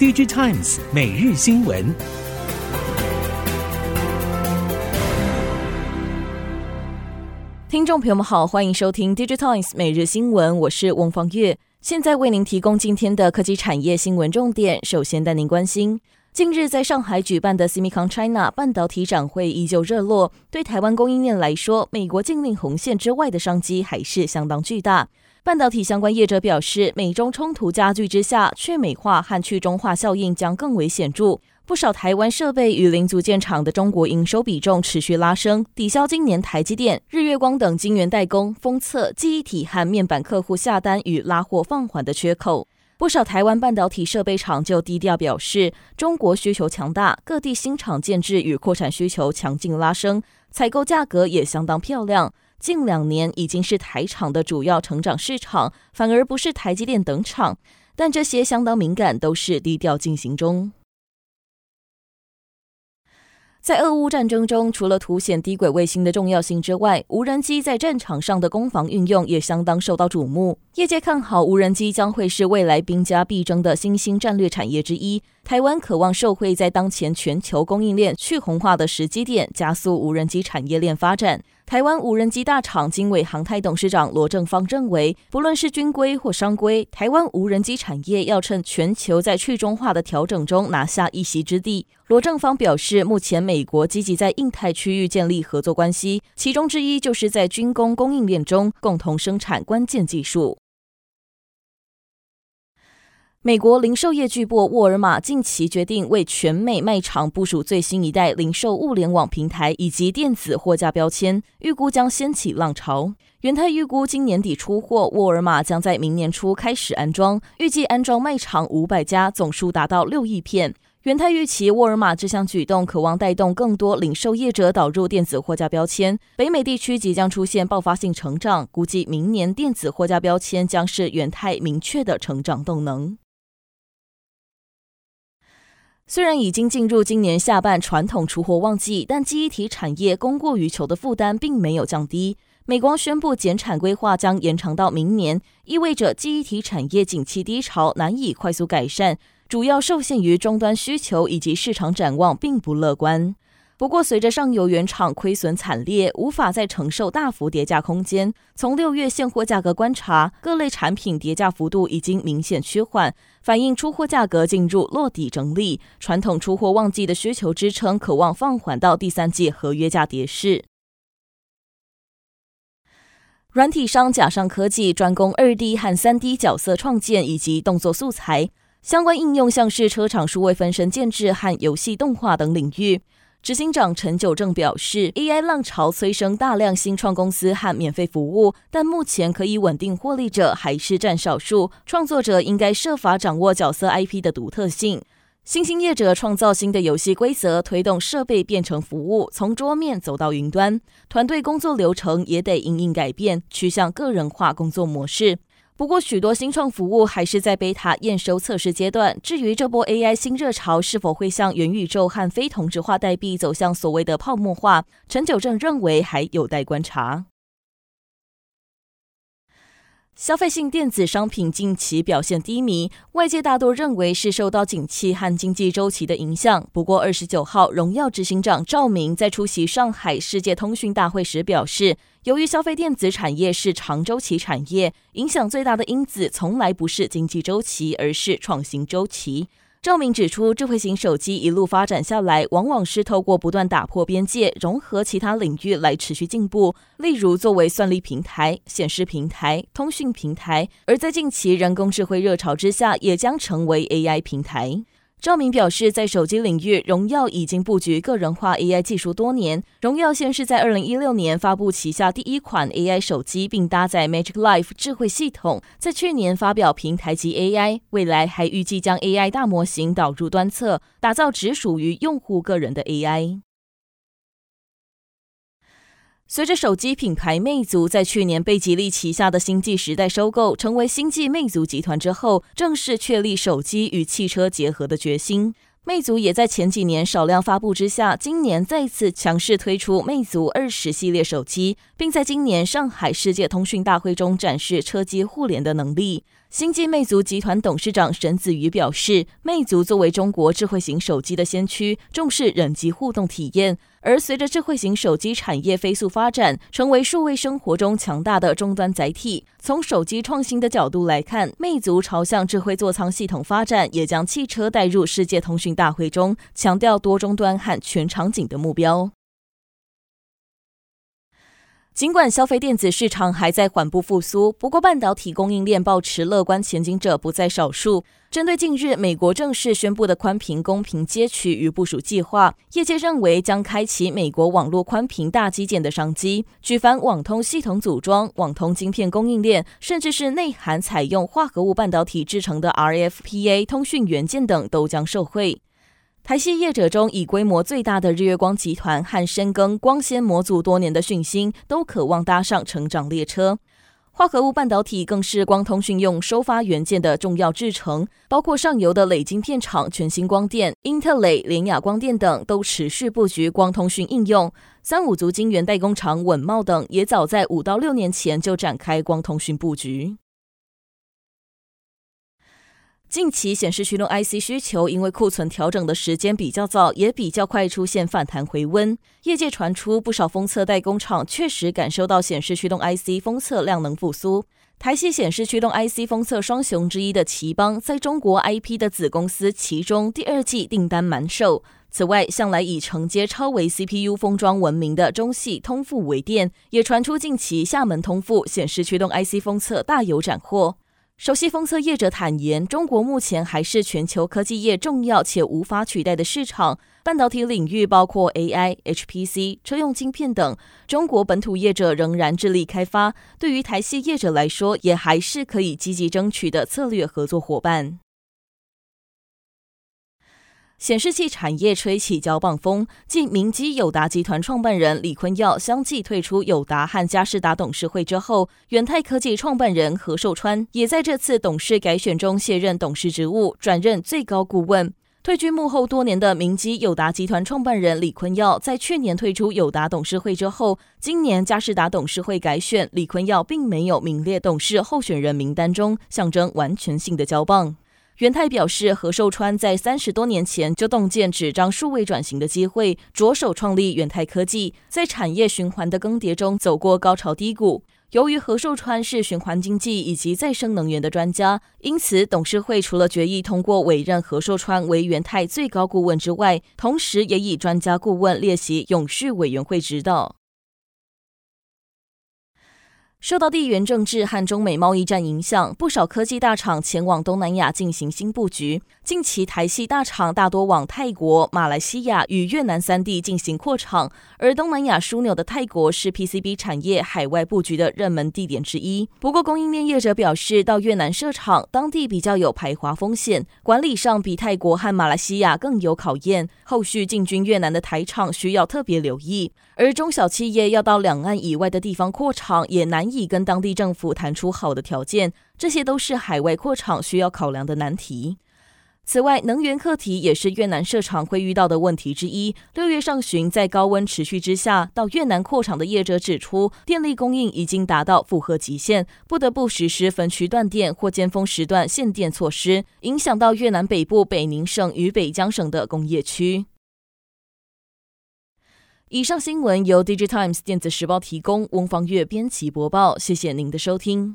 DigiTimes 每日新闻。听众朋友们好，欢迎收听 DigiTimes 每日新闻，我是翁方月，现在为您提供今天的科技产业新闻重点。首先带您关心。近日在上海举办的 SEMICON China 半导体展会依旧热络。对台湾供应链来说，美国禁令红线之外的商机还是相当巨大。半导体相关业者表示，美中冲突加剧之下，去美化和去中化效应将更为显著。不少台湾设备与零组件厂的中国营收比重持续拉升，抵消今年台积电、日月光等晶圆代工、封测、记忆体和面板客户下单与拉货放缓的缺口。不少台湾半导体设备厂就低调表示，中国需求强大，各地新厂建置与扩产需求强劲拉升，采购价格也相当漂亮。近两年已经是台厂的主要成长市场，反而不是台积电等厂。但这些相当敏感，都是低调进行中。在俄乌战争中，除了凸显低轨卫星的重要性之外，无人机在战场上的攻防运用也相当受到瞩目。业界看好无人机将会是未来兵家必争的新兴战略产业之一。台湾渴望受惠在当前全球供应链去红化的时机点，加速无人机产业链发展。台湾无人机大厂经纬航太董事长罗正方认为，不论是军规或商规，台湾无人机产业要趁全球在去中化的调整中拿下一席之地。罗正方表示，目前美国积极在印太区域建立合作关系，其中之一就是在军工供应链中共同生产关键技术。美国零售业巨擘沃尔玛近期决定为全美卖场部署最新一代零售物联网平台以及电子货架标签，预估将掀起浪潮。元泰预估今年底出货，沃尔玛将在明年初开始安装，预计安装卖场五百家，总数达到六亿片。元泰预期沃尔玛这项举动渴望带动更多零售业者导入电子货架标签，北美地区即将出现爆发性成长，估计明年电子货架标签将是元泰明确的成长动能。虽然已经进入今年下半传统出货旺季，但记忆体产业供过于求的负担并没有降低。美光宣布减产规划将延长到明年，意味着记忆体产业景气低潮难以快速改善，主要受限于终端需求以及市场展望并不乐观。不过，随着上游原厂亏损惨烈，无法再承受大幅跌价空间。从六月现货价格观察，各类产品跌价幅度已经明显趋缓，反映出货价格进入落底整理。传统出货旺季的需求支撑，可望放缓到第三季合约价跌势。软体商甲上科技专攻二 D 和三 D 角色创建以及动作素材相关应用，像是车厂数位分身建制和游戏动画等领域。执行长陈九正表示，AI 浪潮催生大量新创公司和免费服务，但目前可以稳定获利者还是占少数。创作者应该设法掌握角色 IP 的独特性。新兴业者创造新的游戏规则，推动设备变成服务，从桌面走到云端。团队工作流程也得因应改变，趋向个人化工作模式。不过，许多新创服务还是在贝塔验收测试阶段。至于这波 AI 新热潮是否会向元宇宙和非同质化代币走向所谓的泡沫化，陈九正认为还有待观察。消费性电子商品近期表现低迷，外界大多认为是受到景气和经济周期的影响。不过，二十九号，荣耀执行长赵明在出席上海世界通讯大会时表示，由于消费电子产业是长周期产业，影响最大的因子从来不是经济周期，而是创新周期。赵明指出，智慧型手机一路发展下来，往往是透过不断打破边界，融合其他领域来持续进步。例如，作为算力平台、显示平台、通讯平台，而在近期人工智慧热潮之下，也将成为 AI 平台。赵明表示，在手机领域，荣耀已经布局个人化 AI 技术多年。荣耀先是在二零一六年发布旗下第一款 AI 手机，并搭载 Magic Life 智慧系统，在去年发表平台级 AI，未来还预计将 AI 大模型导入端侧，打造只属于用户个人的 AI。随着手机品牌魅族在去年被吉利旗下的星际时代收购，成为星际魅族集团之后，正式确立手机与汽车结合的决心。魅族也在前几年少量发布之下，今年再次强势推出魅族二十系列手机，并在今年上海世界通讯大会中展示车机互联的能力。星际魅族集团董事长沈子瑜表示，魅族作为中国智慧型手机的先驱，重视人机互动体验。而随着智慧型手机产业飞速发展，成为数位生活中强大的终端载体。从手机创新的角度来看，魅族朝向智慧座舱系统发展，也将汽车带入世界通讯大会中，强调多终端和全场景的目标。尽管消费电子市场还在缓步复苏，不过半导体供应链抱持乐观前景者不在少数。针对近日美国正式宣布的宽频公平接取与部署计划，业界认为将开启美国网络宽频大基建的商机。举凡网通系统组装、网通晶片供应链，甚至是内含采用化合物半导体制成的 RFPA 通讯元件等，都将受惠。台系业者中，以规模最大的日月光集团和深耕光纤模组多年的讯芯，都渴望搭上成长列车。化合物半导体更是光通讯用收发元件的重要制程，包括上游的磊晶片厂全新光电、英特磊、联雅光电等，都持续布局光通讯应用。三五族晶圆代工厂稳茂等，也早在五到六年前就展开光通讯布局。近期显示驱动 IC 需求因为库存调整的时间比较早，也比较快出现反弹回温。业界传出不少封测代工厂确实感受到显示驱动 IC 封测量能复苏。台系显示驱动 IC 封测双雄之一的奇邦，在中国 IP 的子公司其中第二季订单满手。此外，向来以承接超微 CPU 封装闻名的中系通富微电，也传出近期厦门通富显示驱动 IC 封测大有斩获。熟悉封测业者坦言，中国目前还是全球科技业重要且无法取代的市场。半导体领域包括 AI、HPC、车用晶片等，中国本土业者仍然致力开发。对于台系业者来说，也还是可以积极争取的策略合作伙伴。显示器产业吹起交棒风，继明基友达集团创办人李坤耀相继退出友达和嘉士达董事会之后，元泰科技创办人何寿川也在这次董事改选中卸任董事职务，转任最高顾问。退居幕后多年的明基友达集团创办人李坤耀，在去年退出友达董事会之后，今年嘉士达董事会改选，李坤耀并没有名列董事候选人名单中，象征完全性的交棒。元泰表示，何寿川在三十多年前就洞见纸张数位转型的机会，着手创立元泰科技，在产业循环的更迭中走过高潮低谷。由于何寿川是循环经济以及再生能源的专家，因此董事会除了决议通过委任何寿川为元泰最高顾问之外，同时也以专家顾问列席永续委员会指导。受到地缘政治和中美贸易战影响，不少科技大厂前往东南亚进行新布局。近期台系大厂大多往泰国、马来西亚与越南三地进行扩厂，而东南亚枢纽的泰国是 PCB 产业海外布局的热门地点之一。不过，供应链业者表示，到越南设厂，当地比较有排华风险，管理上比泰国和马来西亚更有考验。后续进军越南的台厂需要特别留意。而中小企业要到两岸以外的地方扩厂，也难难。以跟当地政府谈出好的条件，这些都是海外扩厂需要考量的难题。此外，能源课题也是越南设厂会遇到的问题之一。六月上旬，在高温持续之下，到越南扩厂的业者指出，电力供应已经达到负荷极限，不得不实施分区断电或尖峰时段限电措施，影响到越南北部北宁省与北江省的工业区。以上新闻由《Digitimes 电子时报》提供，翁方月编辑播报。谢谢您的收听。